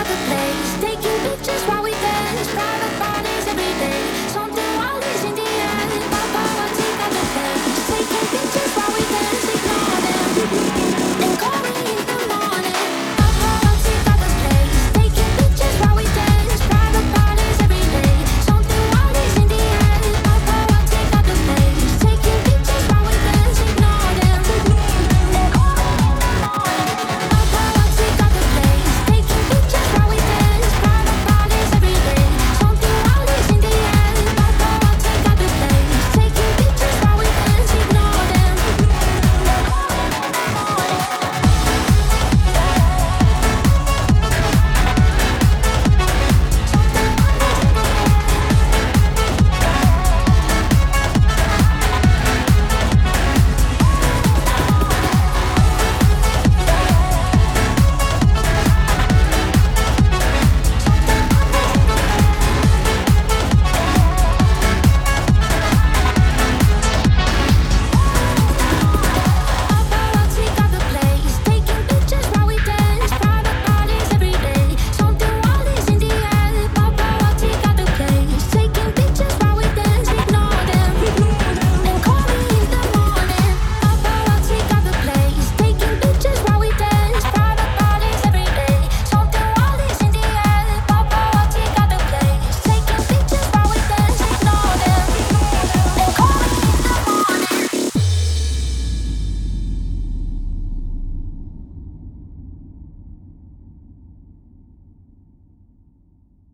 another place, taking pictures while we